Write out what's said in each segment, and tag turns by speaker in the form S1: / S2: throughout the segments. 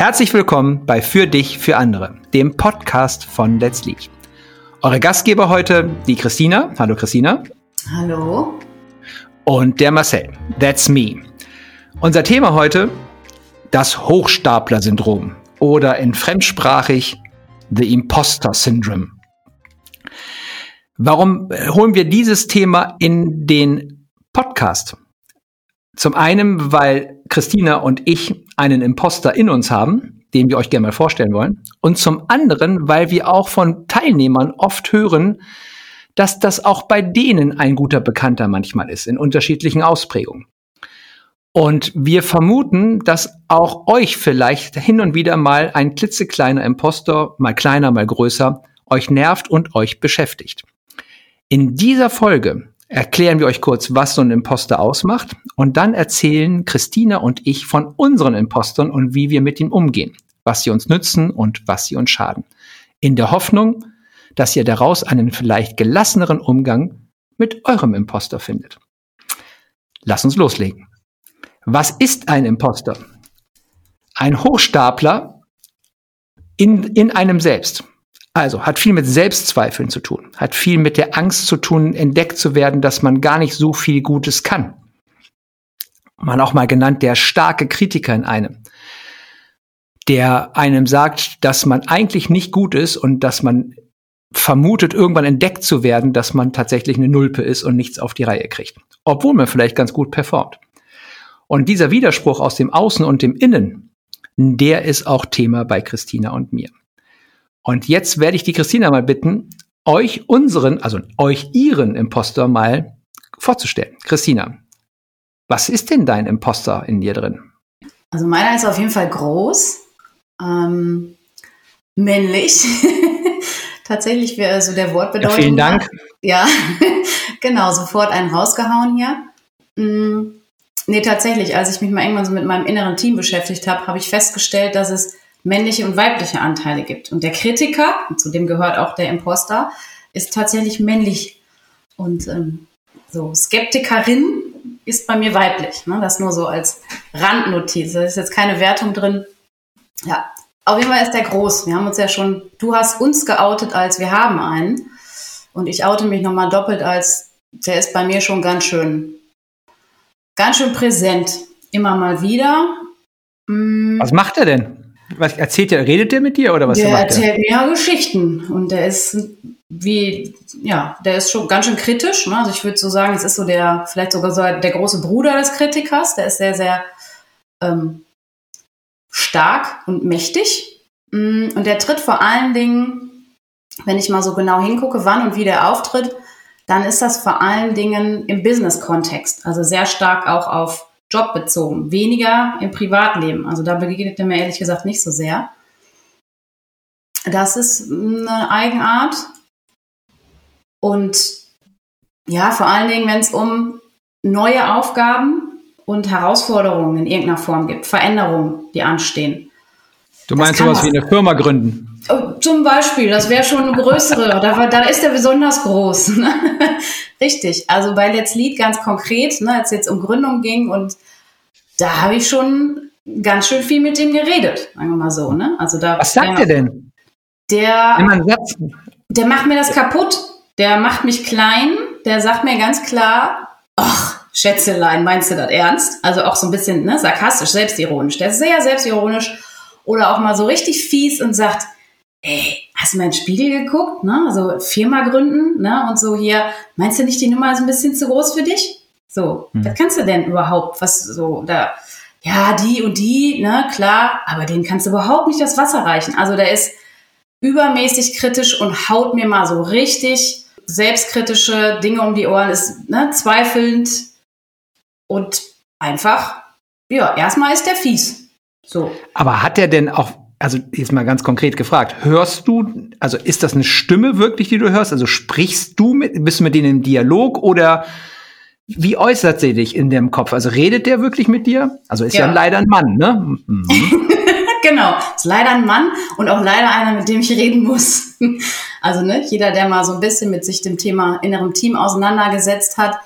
S1: Herzlich willkommen bei Für dich, für andere, dem Podcast von Let's Lead. Eure Gastgeber heute, die Christina. Hallo Christina.
S2: Hallo.
S1: Und der Marcel. That's me. Unser Thema heute, das Hochstapler-Syndrom oder in fremdsprachig The Imposter Syndrome. Warum holen wir dieses Thema in den Podcast? Zum einen, weil Christina und ich einen Imposter in uns haben, den wir euch gerne mal vorstellen wollen. Und zum anderen, weil wir auch von Teilnehmern oft hören, dass das auch bei denen ein guter Bekannter manchmal ist, in unterschiedlichen Ausprägungen. Und wir vermuten, dass auch euch vielleicht hin und wieder mal ein klitzekleiner Imposter, mal kleiner, mal größer, euch nervt und euch beschäftigt. In dieser Folge erklären wir euch kurz, was so ein Imposter ausmacht und dann erzählen Christina und ich von unseren Impostern und wie wir mit ihnen umgehen, was sie uns nützen und was sie uns schaden. In der Hoffnung, dass ihr daraus einen vielleicht gelasseneren Umgang mit eurem Imposter findet. Lass uns loslegen. Was ist ein Imposter? Ein Hochstapler in, in einem selbst. Also hat viel mit Selbstzweifeln zu tun, hat viel mit der Angst zu tun, entdeckt zu werden, dass man gar nicht so viel Gutes kann. Man auch mal genannt der starke Kritiker in einem, der einem sagt, dass man eigentlich nicht gut ist und dass man vermutet, irgendwann entdeckt zu werden, dass man tatsächlich eine Nulpe ist und nichts auf die Reihe kriegt. Obwohl man vielleicht ganz gut performt. Und dieser Widerspruch aus dem Außen und dem Innen, der ist auch Thema bei Christina und mir. Und jetzt werde ich die Christina mal bitten, euch unseren, also euch ihren Imposter mal vorzustellen. Christina, was ist denn dein Imposter in dir drin?
S2: Also meiner ist auf jeden Fall groß, ähm, männlich. Tatsächlich wäre so der Wortbedeutung.
S1: Ja, vielen Dank.
S2: Ja, genau, sofort einen rausgehauen hier. Mm, nee, tatsächlich, als ich mich mal irgendwann so mit meinem inneren Team beschäftigt habe, habe ich festgestellt, dass es männliche und weibliche Anteile gibt. Und der Kritiker, zu dem gehört auch der Imposter, ist tatsächlich männlich. Und ähm, so Skeptikerin ist bei mir weiblich. Ne? Das nur so als Randnotiz. Da ist jetzt keine Wertung drin. Ja, auf jeden Fall ist der groß. Wir haben uns ja schon, du hast uns geoutet als wir haben einen. Und ich oute mich nochmal doppelt als, der ist bei mir schon ganz schön, ganz schön präsent. Immer mal wieder.
S1: Hm. Was macht er denn? Was erzählt er? Redet der mit dir oder was?
S2: Der erzählt mir ja Geschichten und der ist wie, ja, der ist schon ganz schön kritisch. Ne? Also ich würde so sagen, es ist so der, vielleicht sogar so der große Bruder des Kritikers. Der ist sehr, sehr ähm, stark und mächtig. Mm, und der tritt vor allen Dingen, wenn ich mal so genau hingucke, wann und wie der auftritt, dann ist das vor allen Dingen im Business-Kontext. Also sehr stark auch auf jobbezogen, weniger im Privatleben. Also da begegnet er mir ehrlich gesagt nicht so sehr. Das ist eine Eigenart. Und ja, vor allen Dingen, wenn es um neue Aufgaben und Herausforderungen in irgendeiner Form gibt, Veränderungen, die anstehen.
S1: Du meinst sowas wie eine Firma gründen?
S2: Oh, zum Beispiel, das wäre schon eine größere, da, da ist er besonders groß. Ne? Richtig, also bei Let's Lead ganz konkret, ne, als es jetzt um Gründung ging und da habe ich schon ganz schön viel mit dem geredet, sagen wir mal so. Ne?
S1: Also da, Was sagt er denn?
S2: Der, der macht mir das kaputt, der macht mich klein, der sagt mir ganz klar, ach, Schätzelein, meinst du das ernst? Also auch so ein bisschen ne, sarkastisch, selbstironisch. Der ist sehr selbstironisch oder auch mal so richtig fies und sagt, ey, hast du mal in den Spiegel geguckt? Ne? Also Firma gründen ne? und so hier, meinst du nicht, die Nummer ist ein bisschen zu groß für dich? So, hm. was kannst du denn überhaupt? Was so, da, ja, die und die, ne, klar, aber denen kannst du überhaupt nicht das Wasser reichen. Also der ist übermäßig kritisch und haut mir mal so richtig selbstkritische Dinge um die Ohren, ist ne, zweifelnd und einfach, ja, erstmal ist der fies. So.
S1: Aber hat er denn auch also jetzt mal ganz konkret gefragt, hörst du, also ist das eine Stimme wirklich, die du hörst? Also sprichst du mit, bist du mit denen im Dialog oder wie äußert sie dich in dem Kopf? Also redet der wirklich mit dir? Also ist ja, ja leider ein Mann, ne? Mhm.
S2: genau, ist leider ein Mann und auch leider einer, mit dem ich reden muss. also ne, jeder, der mal so ein bisschen mit sich dem Thema innerem Team auseinandergesetzt hat,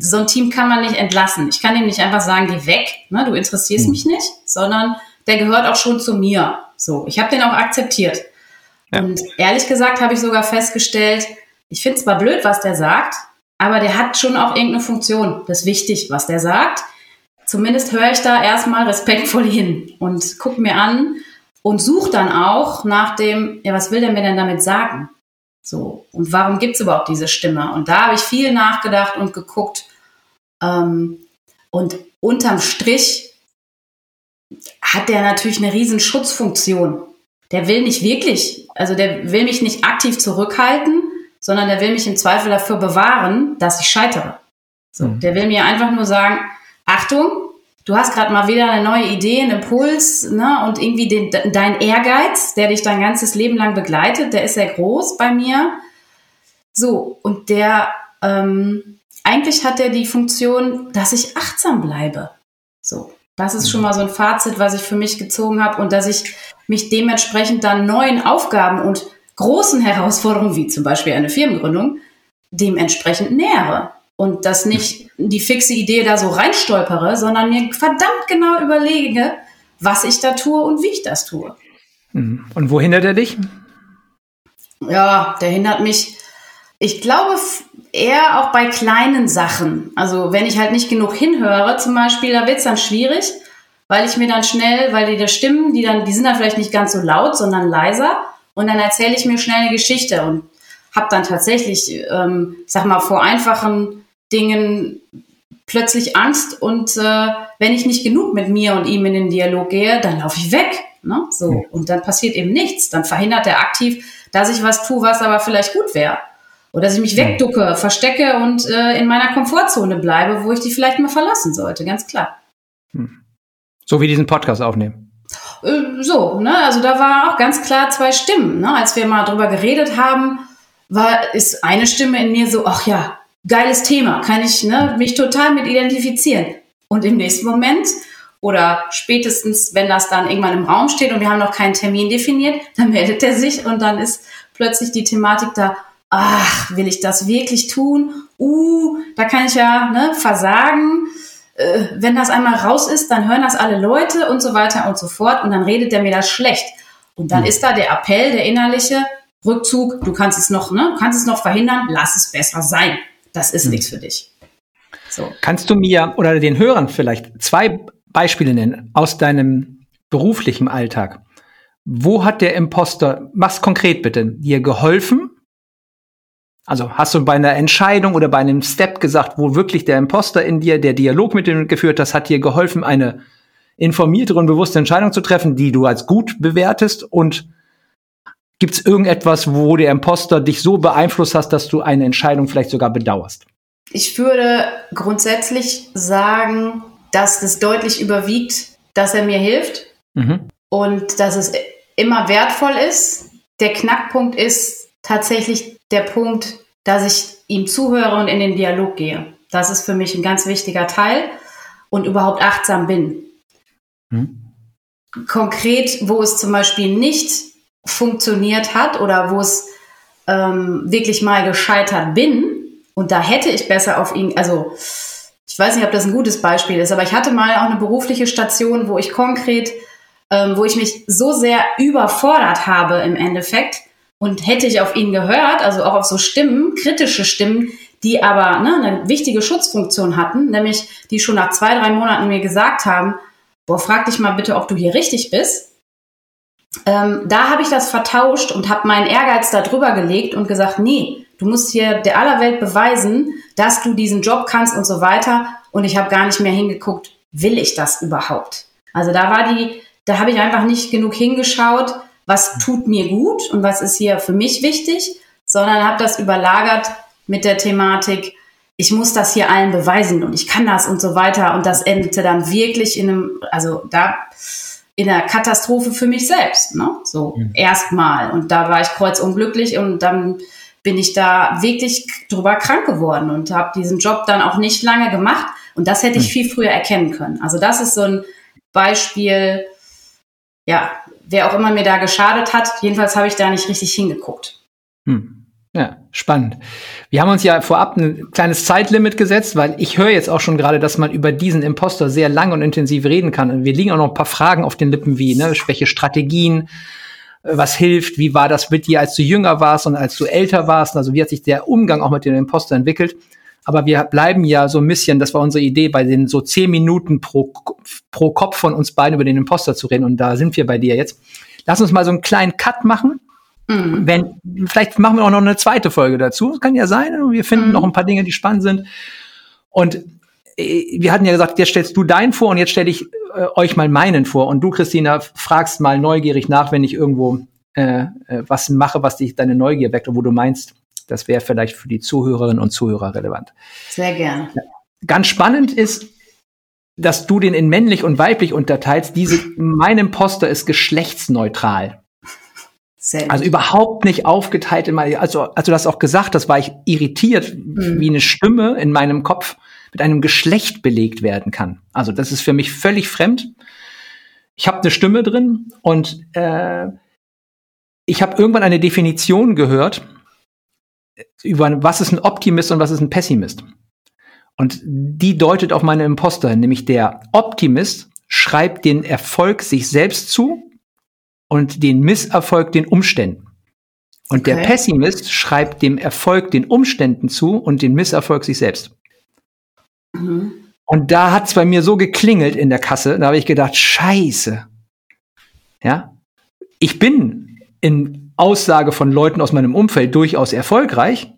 S2: so ein Team kann man nicht entlassen. Ich kann ihm nicht einfach sagen, geh weg, ne, du interessierst mhm. mich nicht, sondern der gehört auch schon zu mir. So, ich habe den auch akzeptiert. Ja. Und ehrlich gesagt habe ich sogar festgestellt, ich finde zwar blöd, was der sagt, aber der hat schon auch irgendeine Funktion. Das ist wichtig, was der sagt. Zumindest höre ich da erstmal respektvoll hin und gucke mir an und suche dann auch nach dem, ja, was will der mir denn damit sagen? So, und warum gibt es überhaupt diese Stimme? Und da habe ich viel nachgedacht und geguckt. Ähm, und unterm Strich hat der natürlich eine riesen Schutzfunktion. Der will nicht wirklich, also der will mich nicht aktiv zurückhalten, sondern der will mich im Zweifel dafür bewahren, dass ich scheitere. So, mhm. der will mir einfach nur sagen, Achtung, du hast gerade mal wieder eine neue Idee, einen Impuls, ne, und irgendwie den, dein Ehrgeiz, der dich dein ganzes Leben lang begleitet, der ist sehr groß bei mir. So, und der, ähm, eigentlich hat er die Funktion, dass ich achtsam bleibe. So, das ist schon mhm. mal so ein Fazit, was ich für mich gezogen habe und dass ich mich dementsprechend dann neuen Aufgaben und großen Herausforderungen, wie zum Beispiel eine Firmengründung, dementsprechend nähere. Und das nicht die fixe Idee da so reinstolpere, sondern mir verdammt genau überlege, was ich da tue und wie ich das tue.
S1: Mhm. Und wo hindert er dich?
S2: Ja, der hindert mich, ich glaube, eher auch bei kleinen Sachen. Also wenn ich halt nicht genug hinhöre, zum Beispiel, da wird es dann schwierig, weil ich mir dann schnell, weil die da Stimmen, die dann, die sind dann vielleicht nicht ganz so laut, sondern leiser. Und dann erzähle ich mir schnell eine Geschichte und habe dann tatsächlich, ähm, ich sag mal, vor einfachen Dingen plötzlich Angst und äh, wenn ich nicht genug mit mir und ihm in den Dialog gehe, dann laufe ich weg. Ne? So. Und dann passiert eben nichts. Dann verhindert er aktiv, dass ich was tue, was aber vielleicht gut wäre. Oder dass ich mich wegducke, verstecke und äh, in meiner Komfortzone bleibe, wo ich die vielleicht mal verlassen sollte, ganz klar. Hm.
S1: So wie diesen Podcast aufnehmen.
S2: Äh, so, ne, also da war auch ganz klar zwei Stimmen. Ne? Als wir mal drüber geredet haben, war, ist eine Stimme in mir so, ach ja, geiles Thema, kann ich ne, mich total mit identifizieren. Und im nächsten Moment oder spätestens, wenn das dann irgendwann im Raum steht und wir haben noch keinen Termin definiert, dann meldet er sich und dann ist plötzlich die Thematik da, ach, will ich das wirklich tun? Uh, da kann ich ja ne, versagen äh, wenn das einmal raus ist, dann hören das alle Leute und so weiter und so fort und dann redet der mir das schlecht. Und dann mhm. ist da der Appell, der innerliche Rückzug, du kannst es noch, ne, kannst es noch verhindern, lass es besser sein. Das ist mhm. nichts für dich.
S1: So. Kannst du mir oder den Hörern vielleicht zwei Beispiele nennen aus deinem beruflichen Alltag? Wo hat der Imposter, mach's konkret bitte, dir geholfen also hast du bei einer Entscheidung oder bei einem Step gesagt, wo wirklich der Imposter in dir, der Dialog mit dir geführt hast, hat dir geholfen, eine informiertere und bewusste Entscheidung zu treffen, die du als gut bewertest? Und gibt es irgendetwas, wo der Imposter dich so beeinflusst hast, dass du eine Entscheidung vielleicht sogar bedauerst?
S2: Ich würde grundsätzlich sagen, dass es deutlich überwiegt, dass er mir hilft mhm. und dass es immer wertvoll ist. Der Knackpunkt ist tatsächlich der Punkt, dass ich ihm zuhöre und in den Dialog gehe. Das ist für mich ein ganz wichtiger Teil und überhaupt achtsam bin. Hm. Konkret, wo es zum Beispiel nicht funktioniert hat oder wo es ähm, wirklich mal gescheitert bin und da hätte ich besser auf ihn, also ich weiß nicht, ob das ein gutes Beispiel ist, aber ich hatte mal auch eine berufliche Station, wo ich konkret, ähm, wo ich mich so sehr überfordert habe im Endeffekt, und hätte ich auf ihn gehört, also auch auf so Stimmen, kritische Stimmen, die aber ne, eine wichtige Schutzfunktion hatten, nämlich die schon nach zwei, drei Monaten mir gesagt haben, boah, frag dich mal bitte, ob du hier richtig bist. Ähm, da habe ich das vertauscht und habe meinen Ehrgeiz da drüber gelegt und gesagt, nee, du musst hier der aller Welt beweisen, dass du diesen Job kannst und so weiter. Und ich habe gar nicht mehr hingeguckt, will ich das überhaupt? Also da war die, da habe ich einfach nicht genug hingeschaut, was tut mir gut und was ist hier für mich wichtig, sondern habe das überlagert mit der Thematik, ich muss das hier allen beweisen und ich kann das und so weiter. Und das endete dann wirklich in einem, also da in einer Katastrophe für mich selbst, ne? So mhm. erstmal. Und da war ich kreuzunglücklich und dann bin ich da wirklich drüber krank geworden und habe diesen Job dann auch nicht lange gemacht. Und das hätte ich viel früher erkennen können. Also das ist so ein Beispiel, ja, wer auch immer mir da geschadet hat, jedenfalls habe ich da nicht richtig hingeguckt.
S1: Hm. Ja, spannend. Wir haben uns ja vorab ein kleines Zeitlimit gesetzt, weil ich höre jetzt auch schon gerade, dass man über diesen Imposter sehr lang und intensiv reden kann. Und wir liegen auch noch ein paar Fragen auf den Lippen, wie, ne, welche Strategien, äh, was hilft, wie war das mit dir, als du jünger warst und als du älter warst, also wie hat sich der Umgang auch mit dem Imposter entwickelt. Aber wir bleiben ja so ein bisschen, das war unsere Idee, bei den so zehn Minuten pro, pro Kopf von uns beiden über den Imposter zu reden. Und da sind wir bei dir jetzt. Lass uns mal so einen kleinen Cut machen Mhm. Wenn, vielleicht machen wir auch noch eine zweite Folge dazu. Das kann ja sein. Wir finden mhm. noch ein paar Dinge, die spannend sind. Und äh, wir hatten ja gesagt, jetzt stellst du deinen vor und jetzt stelle ich äh, euch mal meinen vor. Und du, Christina, fragst mal neugierig nach, wenn ich irgendwo äh, äh was mache, was dich deine Neugier weckt und wo du meinst, das wäre vielleicht für die Zuhörerinnen und Zuhörer relevant.
S2: Sehr gerne.
S1: Ganz spannend ist, dass du den in männlich und weiblich unterteilst. Diese, mein Imposter ist geschlechtsneutral. Sehr also überhaupt nicht aufgeteilt in meine, also, also du hast auch gesagt, das war ich irritiert, mhm. wie eine Stimme in meinem Kopf mit einem Geschlecht belegt werden kann. Also das ist für mich völlig fremd. Ich habe eine Stimme drin und äh, ich habe irgendwann eine Definition gehört über was ist ein Optimist und was ist ein Pessimist. Und die deutet auf meine Imposter hin, nämlich der Optimist schreibt den Erfolg sich selbst zu und den Misserfolg den Umständen. Und okay. der Pessimist schreibt dem Erfolg den Umständen zu und den Misserfolg sich selbst. Mhm. Und da hat's bei mir so geklingelt in der Kasse, da habe ich gedacht, scheiße. Ja, ich bin in Aussage von Leuten aus meinem Umfeld durchaus erfolgreich,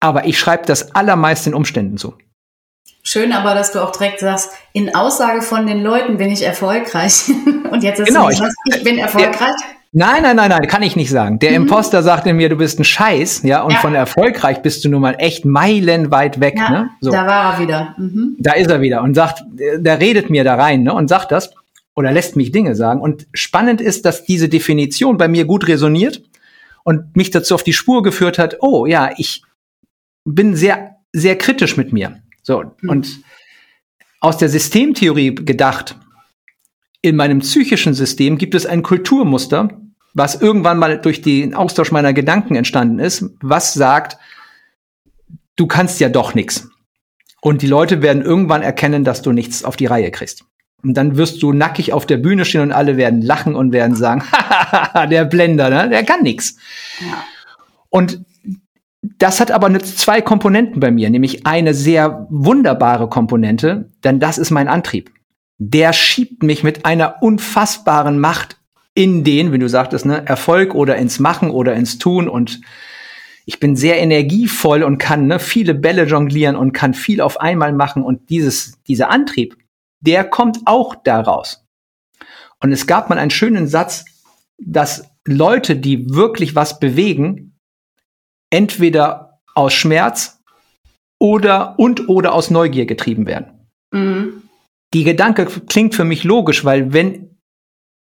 S1: aber ich schreibe das allermeist den Umständen zu.
S2: Schön aber, dass du auch direkt sagst, in Aussage von den Leuten bin ich erfolgreich. Und jetzt ist
S1: genau,
S2: es nicht, ich, ich bin erfolgreich.
S1: Nein, nein, nein, nein, kann ich nicht sagen. Der mhm. Imposter sagte mir, du bist ein Scheiß, ja, und ja. von erfolgreich bist du nun mal echt meilenweit weg. Ja, ne?
S2: so. Da war er wieder. Mhm.
S1: Da ist er wieder und sagt, der redet mir da rein ne, und sagt das oder lässt mich Dinge sagen. Und spannend ist, dass diese Definition bei mir gut resoniert und mich dazu auf die Spur geführt hat, oh ja, ich bin sehr, sehr kritisch mit mir. So, mhm. und aus der Systemtheorie gedacht, in meinem psychischen System gibt es ein Kulturmuster, was irgendwann mal durch den Austausch meiner Gedanken entstanden ist, was sagt, du kannst ja doch nichts. Und die Leute werden irgendwann erkennen, dass du nichts auf die Reihe kriegst. Und dann wirst du nackig auf der Bühne stehen und alle werden lachen und werden sagen, der Blender, ne? der kann nichts. Ja. Und das hat aber zwei Komponenten bei mir, nämlich eine sehr wunderbare Komponente, denn das ist mein Antrieb. Der schiebt mich mit einer unfassbaren Macht in den, wenn du sagtest, ne, Erfolg oder ins Machen oder ins Tun und ich bin sehr energievoll und kann ne, viele Bälle jonglieren und kann viel auf einmal machen und dieses, dieser Antrieb, der kommt auch daraus. Und es gab mal einen schönen Satz, dass Leute, die wirklich was bewegen, entweder aus Schmerz oder und oder aus Neugier getrieben werden. Mhm. Die Gedanke klingt für mich logisch, weil wenn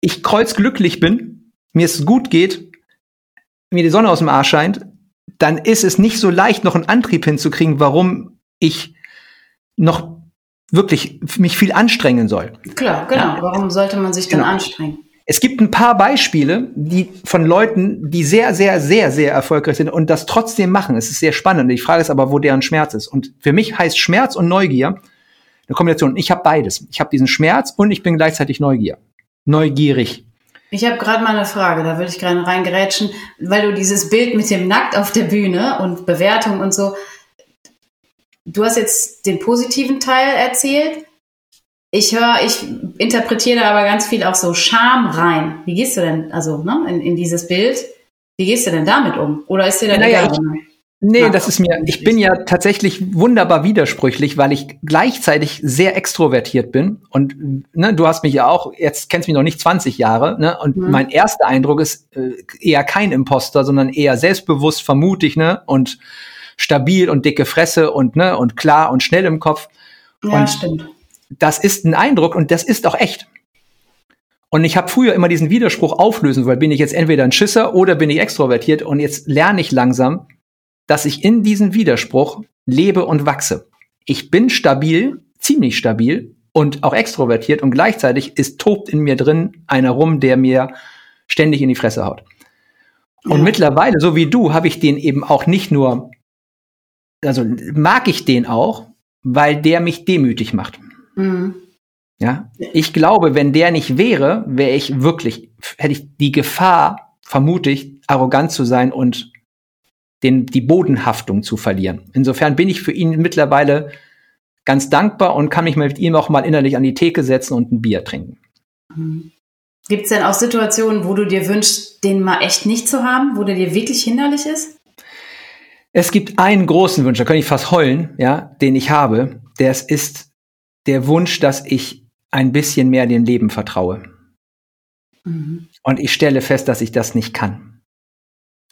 S1: ich kreuzglücklich bin, mir es gut geht, mir die Sonne aus dem Arsch scheint, dann ist es nicht so leicht, noch einen Antrieb hinzukriegen, warum ich noch wirklich mich viel anstrengen soll.
S2: Klar, genau. Ja. Warum sollte man sich dann genau. anstrengen?
S1: Es gibt ein paar Beispiele, die von Leuten, die sehr, sehr, sehr, sehr erfolgreich sind und das trotzdem machen. Es ist sehr spannend. Die Frage ist aber, wo deren Schmerz ist. Und für mich heißt Schmerz und Neugier eine Kombination. Ich habe beides. Ich habe diesen Schmerz und ich bin gleichzeitig Neugier. Neugierig.
S2: Ich habe gerade mal eine Frage, da würde ich gerade reingerätschen, weil du dieses Bild mit dem Nackt auf der Bühne und Bewertung und so, du hast jetzt den positiven Teil erzählt ich höre, ich interpretiere da aber ganz viel auch so Scham rein. Wie gehst du denn, also ne, in, in dieses Bild, wie gehst du denn damit um? Oder ist dir dann naja, egal?
S1: Ich, nee, Ach, das ist mir, ich bin ja tatsächlich wunderbar widersprüchlich, weil ich gleichzeitig sehr extrovertiert bin. Und ne, du hast mich ja auch, jetzt kennst mich noch nicht 20 Jahre, ne? Und mhm. mein erster Eindruck ist äh, eher kein Imposter, sondern eher selbstbewusst, vermutig, ne? Und stabil und dicke Fresse und ne und klar und schnell im Kopf.
S2: Ja,
S1: und
S2: stimmt
S1: das ist ein Eindruck und das ist auch echt. Und ich habe früher immer diesen Widerspruch auflösen weil bin ich jetzt entweder ein Schisser oder bin ich extrovertiert und jetzt lerne ich langsam, dass ich in diesem Widerspruch lebe und wachse. Ich bin stabil, ziemlich stabil und auch extrovertiert und gleichzeitig ist tobt in mir drin einer rum, der mir ständig in die Fresse haut. Und mittlerweile, so wie du, habe ich den eben auch nicht nur, also mag ich den auch, weil der mich demütig macht. Mhm. Ja, ich glaube, wenn der nicht wäre, wäre ich wirklich, hätte ich die Gefahr, vermute ich, arrogant zu sein und den, die Bodenhaftung zu verlieren. Insofern bin ich für ihn mittlerweile ganz dankbar und kann mich mit ihm auch mal innerlich an die Theke setzen und ein Bier trinken.
S2: Mhm. Gibt es denn auch Situationen, wo du dir wünschst, den mal echt nicht zu haben, wo der dir wirklich hinderlich ist?
S1: Es gibt einen großen Wunsch, da kann ich fast heulen, ja, den ich habe. Der ist der Wunsch, dass ich ein bisschen mehr dem Leben vertraue. Mhm. Und ich stelle fest, dass ich das nicht kann.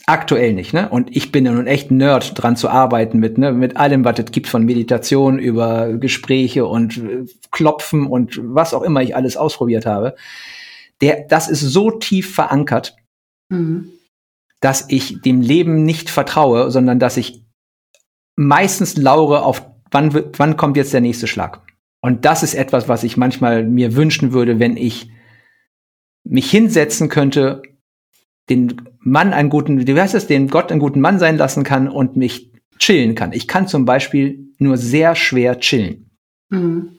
S1: Aktuell nicht, ne? Und ich bin ja nun echt Nerd dran zu arbeiten mit, ne, mit allem, was es gibt von Meditation über Gespräche und äh, Klopfen und was auch immer ich alles ausprobiert habe der, das ist so tief verankert, mhm. Dass ich dem Leben nicht vertraue, sondern dass ich meistens laure auf, wann, wann kommt jetzt der nächste Schlag. Und das ist etwas, was ich manchmal mir wünschen würde, wenn ich mich hinsetzen könnte, den Mann einen guten, wie heißt das, den Gott einen guten Mann sein lassen kann und mich chillen kann. Ich kann zum Beispiel nur sehr schwer chillen.
S2: Mhm.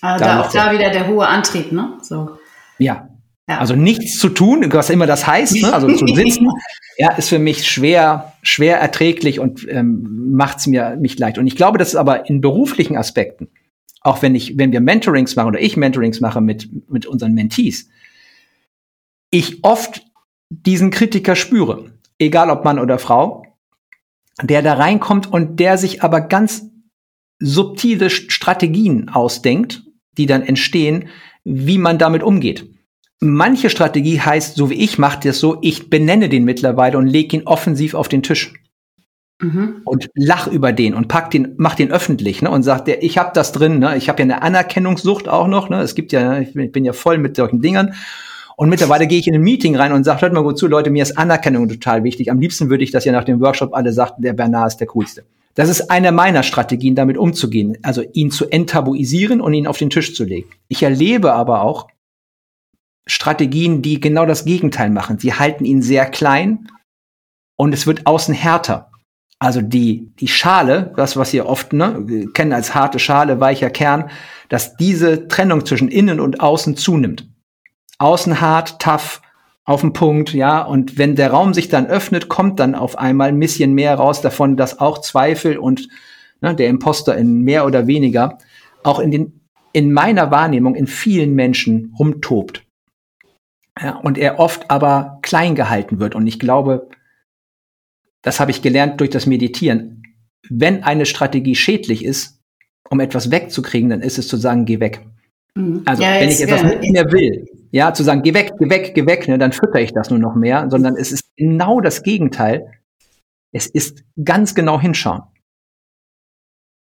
S2: Also da auch da wieder der hohe Antrieb, ne? So.
S1: Ja. Ja. Also nichts zu tun, was immer das heißt, ne? also zu sitzen, ja, ist für mich schwer, schwer erträglich und ähm, macht es mir mich leicht. Und ich glaube, das ist aber in beruflichen Aspekten, auch wenn ich, wenn wir Mentorings machen oder ich Mentorings mache mit, mit unseren Mentees, ich oft diesen Kritiker spüre, egal ob Mann oder Frau, der da reinkommt und der sich aber ganz subtile Strategien ausdenkt, die dann entstehen, wie man damit umgeht. Manche Strategie heißt, so wie ich mache das so, ich benenne den mittlerweile und lege ihn offensiv auf den Tisch. Mhm. Und lach über den und pack den, mach den öffentlich, ne? Und sagt der, ich habe das drin, ne? Ich habe ja eine Anerkennungssucht auch noch, ne? Es gibt ja, ich bin, ich bin ja voll mit solchen Dingern. Und mittlerweile gehe ich in ein Meeting rein und sage, hört mal gut zu, Leute, mir ist Anerkennung total wichtig. Am liebsten würde ich, dass ihr nach dem Workshop alle sagt, der Bernard ist der coolste. Das ist eine meiner Strategien, damit umzugehen, also ihn zu enttabuisieren und ihn auf den Tisch zu legen. Ich erlebe aber auch Strategien, die genau das Gegenteil machen. Sie halten ihn sehr klein und es wird außen härter. Also die, die Schale, das, was ihr oft ne, kennen als harte Schale, weicher Kern, dass diese Trennung zwischen innen und außen zunimmt. Außen hart, tough, auf den Punkt, ja. Und wenn der Raum sich dann öffnet, kommt dann auf einmal ein bisschen mehr raus davon, dass auch Zweifel und ne, der Imposter in mehr oder weniger auch in den, in meiner Wahrnehmung in vielen Menschen rumtobt. Ja, und er oft aber klein gehalten wird. Und ich glaube, das habe ich gelernt durch das Meditieren. Wenn eine Strategie schädlich ist, um etwas wegzukriegen, dann ist es zu sagen, geh weg. Mhm. Also ja, wenn ich etwas nicht mehr will, ja, zu sagen, geh weg, geh weg, geh weg, ne, dann fütter ich das nur noch mehr, sondern es ist genau das Gegenteil. Es ist ganz genau hinschauen.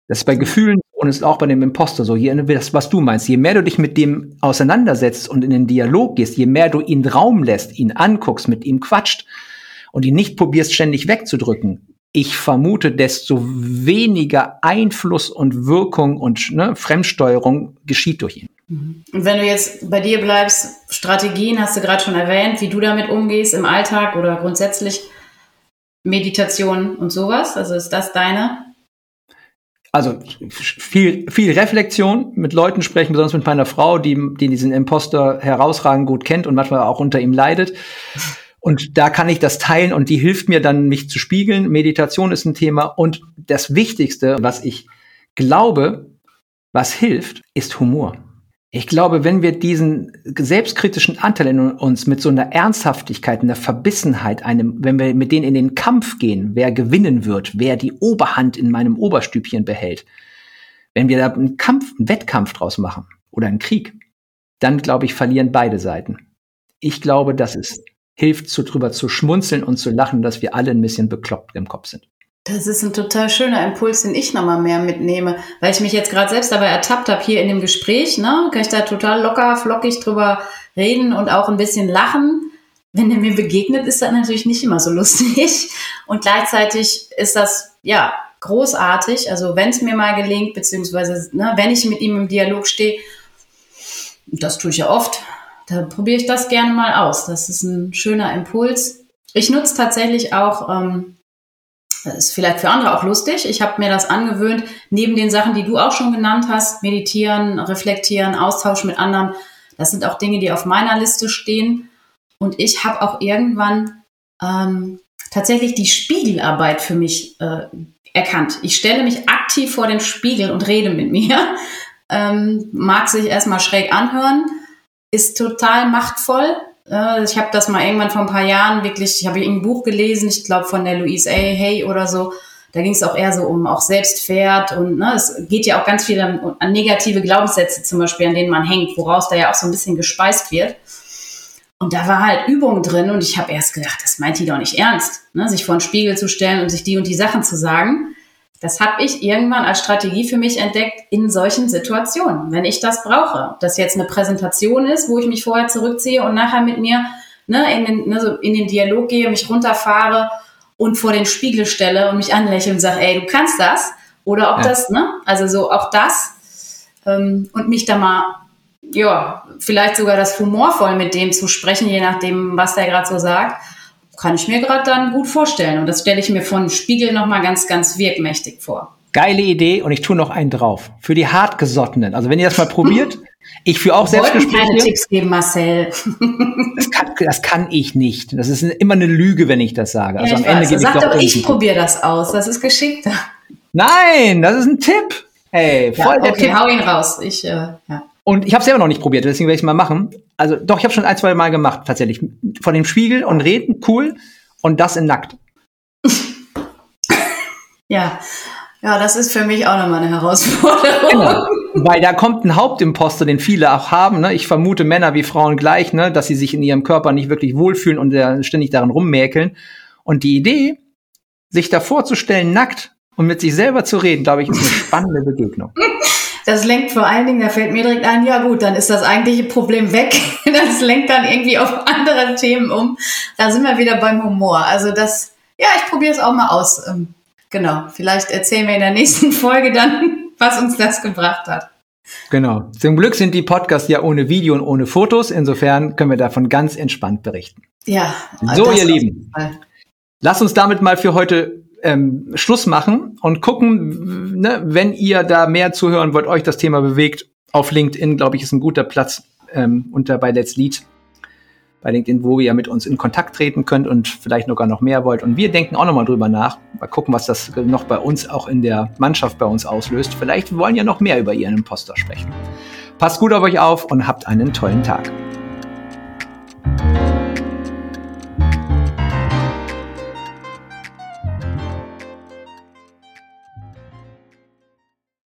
S1: Das ist bei Gefühlen und ist auch bei dem Imposter so. Je, das, was du meinst, je mehr du dich mit dem auseinandersetzt und in den Dialog gehst, je mehr du ihn Raum lässt, ihn anguckst, mit ihm quatscht und ihn nicht probierst, ständig wegzudrücken, ich vermute, desto weniger Einfluss und Wirkung und ne, Fremdsteuerung geschieht durch ihn.
S2: Und wenn du jetzt bei dir bleibst, Strategien hast du gerade schon erwähnt, wie du damit umgehst im Alltag oder grundsätzlich Meditation und sowas. Also ist das deine?
S1: Also viel, viel Reflexion, mit Leuten sprechen, besonders mit meiner Frau, die, die diesen Imposter herausragend gut kennt und manchmal auch unter ihm leidet. Und da kann ich das teilen und die hilft mir dann, mich zu spiegeln. Meditation ist ein Thema. Und das Wichtigste, was ich glaube, was hilft, ist Humor. Ich glaube, wenn wir diesen selbstkritischen Anteil in uns mit so einer Ernsthaftigkeit, einer Verbissenheit, einem, wenn wir mit denen in den Kampf gehen, wer gewinnen wird, wer die Oberhand in meinem Oberstübchen behält, wenn wir da einen Kampf, einen Wettkampf draus machen oder einen Krieg, dann glaube ich, verlieren beide Seiten. Ich glaube, dass es hilft, so drüber zu schmunzeln und zu lachen, dass wir alle ein bisschen bekloppt im Kopf sind.
S2: Das ist ein total schöner Impuls, den ich nochmal mehr mitnehme, weil ich mich jetzt gerade selbst dabei ertappt habe hier in dem Gespräch. Ne? Kann ich da total locker, flockig drüber reden und auch ein bisschen lachen. Wenn er mir begegnet, ist das natürlich nicht immer so lustig. Und gleichzeitig ist das, ja, großartig. Also wenn es mir mal gelingt, beziehungsweise ne, wenn ich mit ihm im Dialog stehe, das tue ich ja oft, da probiere ich das gerne mal aus. Das ist ein schöner Impuls Ich nutze tatsächlich auch, ähm, ist vielleicht für andere auch lustig, ich habe mir das angewöhnt, neben den Sachen, die du auch schon genannt hast, meditieren, reflektieren, Austausch mit anderen, das sind auch Dinge, die auf meiner Liste stehen. Und ich habe auch irgendwann ähm, tatsächlich die Spiegelarbeit für mich äh, erkannt. Ich stelle mich aktiv vor den Spiegel und rede mit mir. Ähm, mag sich erstmal schräg anhören, ist total machtvoll. Äh, ich habe das mal irgendwann vor ein paar Jahren wirklich, ich habe ein Buch gelesen, ich glaube von der Louise A. Hay oder so. Da ging es auch eher so um auch Selbstwert und ne, es geht ja auch ganz viel an, an negative Glaubenssätze zum Beispiel, an denen man hängt, woraus da ja auch so ein bisschen gespeist wird. Und da war halt Übung drin und ich habe erst gedacht, das meint die doch nicht ernst, ne? sich vor den Spiegel zu stellen und sich die und die Sachen zu sagen. Das habe ich irgendwann als Strategie für mich entdeckt in solchen Situationen, wenn ich das brauche. Ob das jetzt eine Präsentation ist, wo ich mich vorher zurückziehe und nachher mit mir ne, in, den, ne, so in den Dialog gehe, mich runterfahre und vor den Spiegel stelle und mich anlächle und sage, ey, du kannst das. Oder ob ja. das, ne, also so auch das ähm, und mich da mal ja, vielleicht sogar das humorvoll mit dem zu sprechen, je nachdem, was der gerade so sagt, kann ich mir gerade dann gut vorstellen. Und das stelle ich mir von Spiegel nochmal ganz, ganz wirkmächtig vor.
S1: Geile Idee und ich tue noch einen drauf. Für die Hartgesottenen. Also wenn ihr das mal probiert, ich führe auch Selbstgespräche. keine
S2: Tipps geben, Marcel.
S1: Das kann, das kann ich nicht. Das ist immer eine Lüge, wenn ich das sage. Also
S2: ja, am Ende weiß. gebe Sag ich doch, ich probiere das aus. Das ist geschickter.
S1: Nein, das ist ein Tipp. Hey,
S2: voll ja, okay, der Tipp. hau ihn raus. Ich, äh, ja.
S1: Und ich habe selber noch nicht probiert, deswegen werde ich es mal machen. Also doch, ich habe schon ein, zwei Mal gemacht, tatsächlich. Vor dem Spiegel und reden, cool. Und das in nackt.
S2: ja. Ja, das ist für mich auch nochmal eine Herausforderung. Genau.
S1: Weil da kommt ein Hauptimposter, den viele auch haben. Ne? Ich vermute Männer wie Frauen gleich, ne? dass sie sich in ihrem Körper nicht wirklich wohlfühlen und äh, ständig daran rummäkeln. Und die Idee, sich da vorzustellen, nackt und mit sich selber zu reden, glaube ich, ist eine spannende Begegnung.
S2: Das lenkt vor allen Dingen, da fällt mir direkt ein, ja gut, dann ist das eigentliche Problem weg. Das lenkt dann irgendwie auf andere Themen um. Da sind wir wieder beim Humor. Also das, ja, ich probiere es auch mal aus. Ähm, genau, vielleicht erzählen wir in der nächsten Folge dann, was uns das gebracht hat.
S1: Genau. Zum Glück sind die Podcasts ja ohne Video und ohne Fotos. Insofern können wir davon ganz entspannt berichten.
S2: Ja.
S1: So, ihr Lieben. Lasst uns damit mal für heute ähm, Schluss machen und gucken, ne, wenn ihr da mehr zuhören wollt, euch das Thema bewegt. Auf LinkedIn, glaube ich, ist ein guter Platz ähm, unter bei Let's Lead. Bei LinkedIn, wo ihr mit uns in Kontakt treten könnt und vielleicht sogar noch mehr wollt. Und wir denken auch nochmal drüber nach. Mal gucken, was das noch bei uns auch in der Mannschaft bei uns auslöst. Vielleicht wollen ja noch mehr über ihren Imposter sprechen. Passt gut auf euch auf und habt einen tollen Tag.